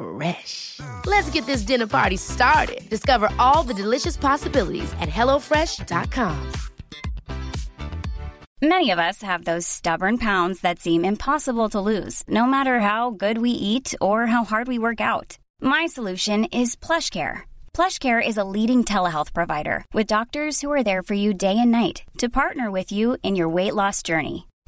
Fresh. Let's get this dinner party started. Discover all the delicious possibilities at hellofresh.com. Many of us have those stubborn pounds that seem impossible to lose, no matter how good we eat or how hard we work out. My solution is PlushCare. PlushCare is a leading telehealth provider with doctors who are there for you day and night to partner with you in your weight loss journey.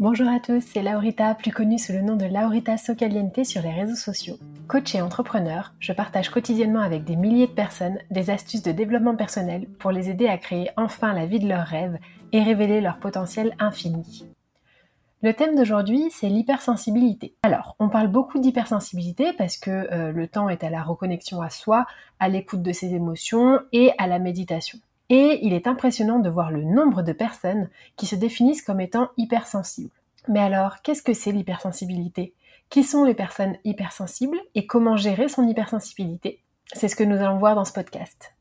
Bonjour à tous, c'est Laurita, plus connue sous le nom de Laurita Socaliente sur les réseaux sociaux. Coach et entrepreneur, je partage quotidiennement avec des milliers de personnes des astuces de développement personnel pour les aider à créer enfin la vie de leurs rêves et révéler leur potentiel infini. Le thème d'aujourd'hui, c'est l'hypersensibilité. Alors, on parle beaucoup d'hypersensibilité parce que euh, le temps est à la reconnexion à soi, à l'écoute de ses émotions et à la méditation. Et il est impressionnant de voir le nombre de personnes qui se définissent comme étant hypersensibles. Mais alors, qu'est-ce que c'est l'hypersensibilité? Qui sont les personnes hypersensibles et comment gérer son hypersensibilité? C'est ce que nous allons voir dans ce podcast.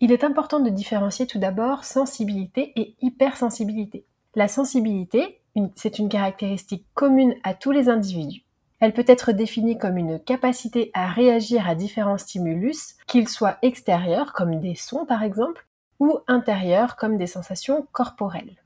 Il est important de différencier tout d'abord sensibilité et hypersensibilité. La sensibilité, c'est une caractéristique commune à tous les individus. Elle peut être définie comme une capacité à réagir à différents stimulus, qu'ils soient extérieurs, comme des sons par exemple, ou intérieurs, comme des sensations corporelles.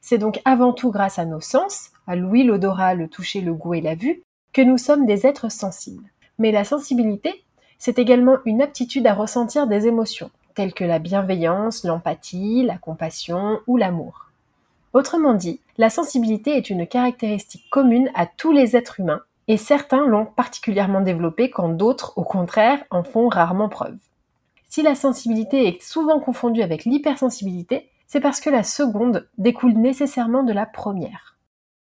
C'est donc avant tout grâce à nos sens, à l'ouïe, l'odorat, le toucher, le goût et la vue, que nous sommes des êtres sensibles. Mais la sensibilité, c'est également une aptitude à ressentir des émotions, telles que la bienveillance, l'empathie, la compassion ou l'amour. Autrement dit, la sensibilité est une caractéristique commune à tous les êtres humains, et certains l'ont particulièrement développée quand d'autres, au contraire, en font rarement preuve. Si la sensibilité est souvent confondue avec l'hypersensibilité, c'est parce que la seconde découle nécessairement de la première.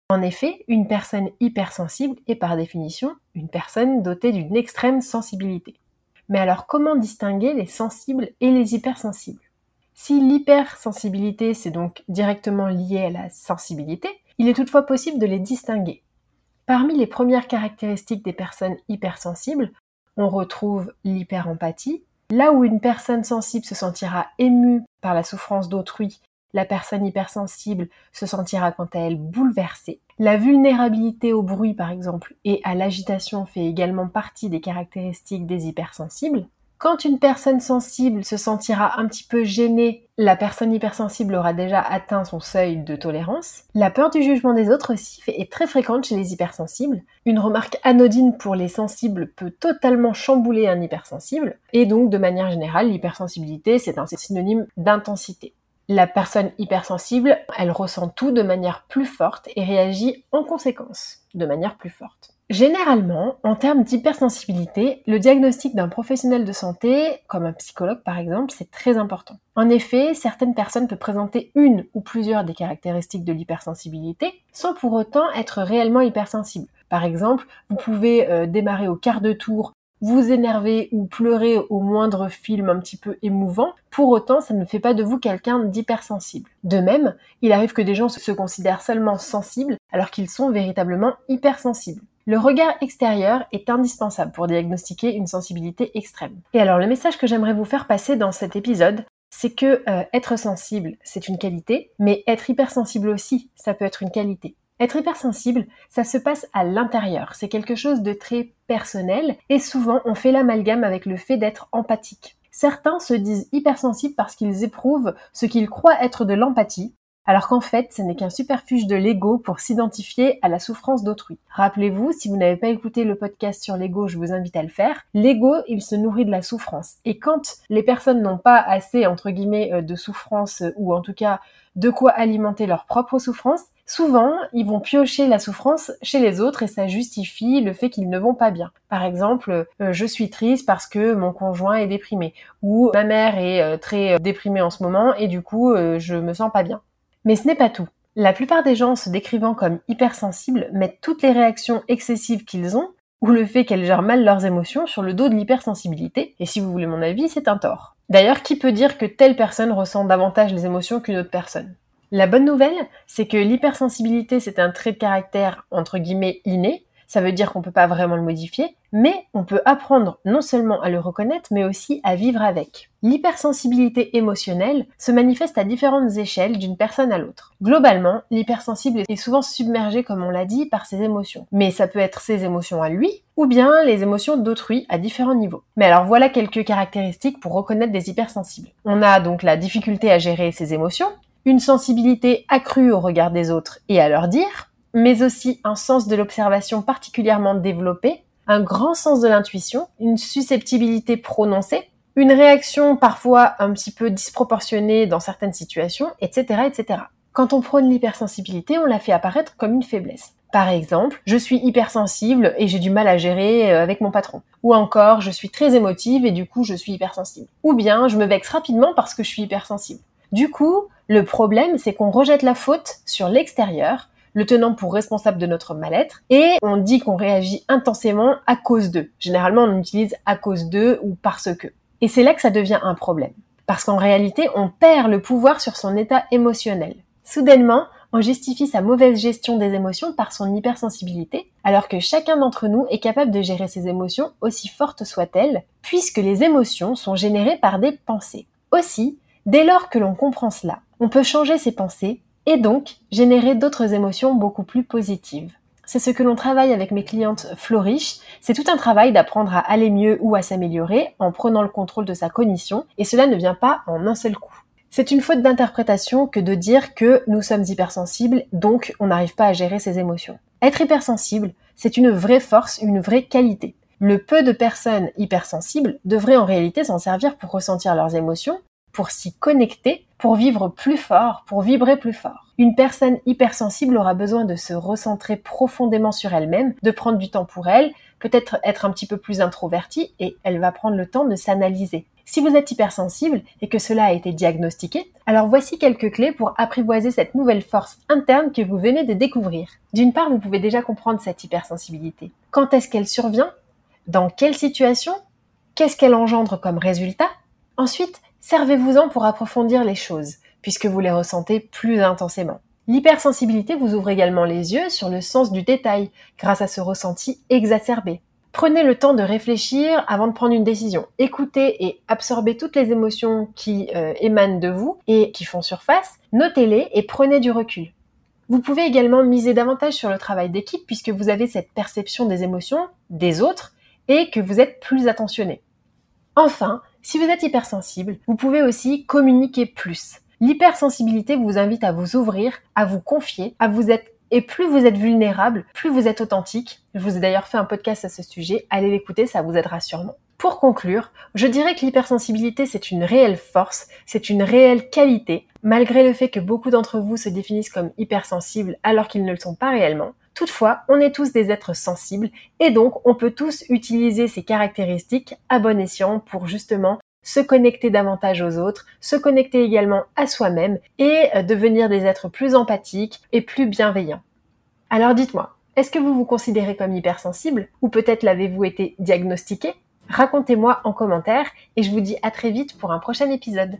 En effet, une personne hypersensible est par définition une personne dotée d'une extrême sensibilité. Mais alors comment distinguer les sensibles et les hypersensibles? Si l'hypersensibilité c'est donc directement lié à la sensibilité, il est toutefois possible de les distinguer. Parmi les premières caractéristiques des personnes hypersensibles, on retrouve l'hyperempathie. Là où une personne sensible se sentira émue par la souffrance d'autrui, la personne hypersensible se sentira quant à elle bouleversée. La vulnérabilité au bruit par exemple et à l'agitation fait également partie des caractéristiques des hypersensibles. Quand une personne sensible se sentira un petit peu gênée, la personne hypersensible aura déjà atteint son seuil de tolérance. La peur du jugement des autres aussi est très fréquente chez les hypersensibles. Une remarque anodine pour les sensibles peut totalement chambouler un hypersensible. Et donc, de manière générale, l'hypersensibilité, c'est un synonyme d'intensité. La personne hypersensible, elle ressent tout de manière plus forte et réagit en conséquence, de manière plus forte. Généralement, en termes d'hypersensibilité, le diagnostic d'un professionnel de santé, comme un psychologue par exemple, c'est très important. En effet, certaines personnes peuvent présenter une ou plusieurs des caractéristiques de l'hypersensibilité sans pour autant être réellement hypersensibles. Par exemple, vous pouvez euh, démarrer au quart de tour, vous énerver ou pleurer au moindre film un petit peu émouvant, pour autant ça ne fait pas de vous quelqu'un d'hypersensible. De même, il arrive que des gens se considèrent seulement sensibles alors qu'ils sont véritablement hypersensibles. Le regard extérieur est indispensable pour diagnostiquer une sensibilité extrême. Et alors le message que j'aimerais vous faire passer dans cet épisode, c'est que euh, être sensible, c'est une qualité, mais être hypersensible aussi, ça peut être une qualité. Être hypersensible, ça se passe à l'intérieur, c'est quelque chose de très personnel et souvent on fait l'amalgame avec le fait d'être empathique. Certains se disent hypersensibles parce qu'ils éprouvent ce qu'ils croient être de l'empathie, alors qu'en fait, ce n'est qu'un superfuge de l'ego pour s'identifier à la souffrance d'autrui. Rappelez-vous, si vous n'avez pas écouté le podcast sur l'ego, je vous invite à le faire. L'ego, il se nourrit de la souffrance. Et quand les personnes n'ont pas assez, entre guillemets, euh, de souffrance, euh, ou en tout cas de quoi alimenter leur propre souffrance, Souvent, ils vont piocher la souffrance chez les autres et ça justifie le fait qu'ils ne vont pas bien. Par exemple, euh, je suis triste parce que mon conjoint est déprimé ou ma mère est très déprimée en ce moment et du coup, je me sens pas bien. Mais ce n'est pas tout. La plupart des gens se décrivant comme hypersensibles mettent toutes les réactions excessives qu'ils ont, ou le fait qu'elles gèrent mal leurs émotions sur le dos de l'hypersensibilité, et si vous voulez mon avis, c'est un tort. D'ailleurs, qui peut dire que telle personne ressent davantage les émotions qu'une autre personne? La bonne nouvelle, c'est que l'hypersensibilité, c'est un trait de caractère entre guillemets inné, ça veut dire qu'on peut pas vraiment le modifier, mais on peut apprendre non seulement à le reconnaître, mais aussi à vivre avec. L'hypersensibilité émotionnelle se manifeste à différentes échelles d'une personne à l'autre. Globalement, l'hypersensible est souvent submergé, comme on l'a dit, par ses émotions. Mais ça peut être ses émotions à lui, ou bien les émotions d'autrui à différents niveaux. Mais alors voilà quelques caractéristiques pour reconnaître des hypersensibles. On a donc la difficulté à gérer ses émotions, une sensibilité accrue au regard des autres et à leur dire, mais aussi un sens de l'observation particulièrement développé, un grand sens de l'intuition, une susceptibilité prononcée, une réaction parfois un petit peu disproportionnée dans certaines situations, etc., etc. Quand on prône l'hypersensibilité, on la fait apparaître comme une faiblesse. Par exemple, je suis hypersensible et j'ai du mal à gérer euh, avec mon patron. Ou encore, je suis très émotive et du coup, je suis hypersensible. Ou bien, je me vexe rapidement parce que je suis hypersensible. Du coup, le problème, c'est qu'on rejette la faute sur l'extérieur le tenant pour responsable de notre mal-être, et on dit qu'on réagit intensément à cause d'eux. Généralement, on utilise à cause d'eux ou parce que. Et c'est là que ça devient un problème. Parce qu'en réalité, on perd le pouvoir sur son état émotionnel. Soudainement, on justifie sa mauvaise gestion des émotions par son hypersensibilité, alors que chacun d'entre nous est capable de gérer ses émotions aussi fortes soient-elles, puisque les émotions sont générées par des pensées. Aussi, dès lors que l'on comprend cela, on peut changer ses pensées et donc générer d'autres émotions beaucoup plus positives. C'est ce que l'on travaille avec mes clientes floriches. C'est tout un travail d'apprendre à aller mieux ou à s'améliorer en prenant le contrôle de sa cognition et cela ne vient pas en un seul coup. C'est une faute d'interprétation que de dire que nous sommes hypersensibles, donc on n'arrive pas à gérer ses émotions. Être hypersensible, c'est une vraie force, une vraie qualité. Le peu de personnes hypersensibles devraient en réalité s'en servir pour ressentir leurs émotions, pour s'y connecter, pour vivre plus fort, pour vibrer plus fort. Une personne hypersensible aura besoin de se recentrer profondément sur elle-même, de prendre du temps pour elle, peut-être être un petit peu plus introvertie et elle va prendre le temps de s'analyser. Si vous êtes hypersensible et que cela a été diagnostiqué, alors voici quelques clés pour apprivoiser cette nouvelle force interne que vous venez de découvrir. D'une part, vous pouvez déjà comprendre cette hypersensibilité. Quand est-ce qu'elle survient? Dans quelle situation? Qu'est-ce qu'elle engendre comme résultat? Ensuite, servez-vous-en pour approfondir les choses, puisque vous les ressentez plus intensément. L'hypersensibilité vous ouvre également les yeux sur le sens du détail, grâce à ce ressenti exacerbé. Prenez le temps de réfléchir avant de prendre une décision. Écoutez et absorbez toutes les émotions qui euh, émanent de vous et qui font surface. Notez-les et prenez du recul. Vous pouvez également miser davantage sur le travail d'équipe puisque vous avez cette perception des émotions des autres et que vous êtes plus attentionné. Enfin, si vous êtes hypersensible, vous pouvez aussi communiquer plus. L'hypersensibilité vous invite à vous ouvrir, à vous confier, à vous être et plus vous êtes vulnérable, plus vous êtes authentique. Je vous ai d'ailleurs fait un podcast à ce sujet, allez l'écouter, ça vous aidera sûrement. Pour conclure, je dirais que l'hypersensibilité c'est une réelle force, c'est une réelle qualité, malgré le fait que beaucoup d'entre vous se définissent comme hypersensibles alors qu'ils ne le sont pas réellement. Toutefois, on est tous des êtres sensibles et donc on peut tous utiliser ces caractéristiques à bon escient pour justement se connecter davantage aux autres, se connecter également à soi-même et euh, devenir des êtres plus empathiques et plus bienveillants. Alors dites-moi, est-ce que vous vous considérez comme hypersensible ou peut-être l'avez-vous été diagnostiqué? Racontez-moi en commentaire et je vous dis à très vite pour un prochain épisode.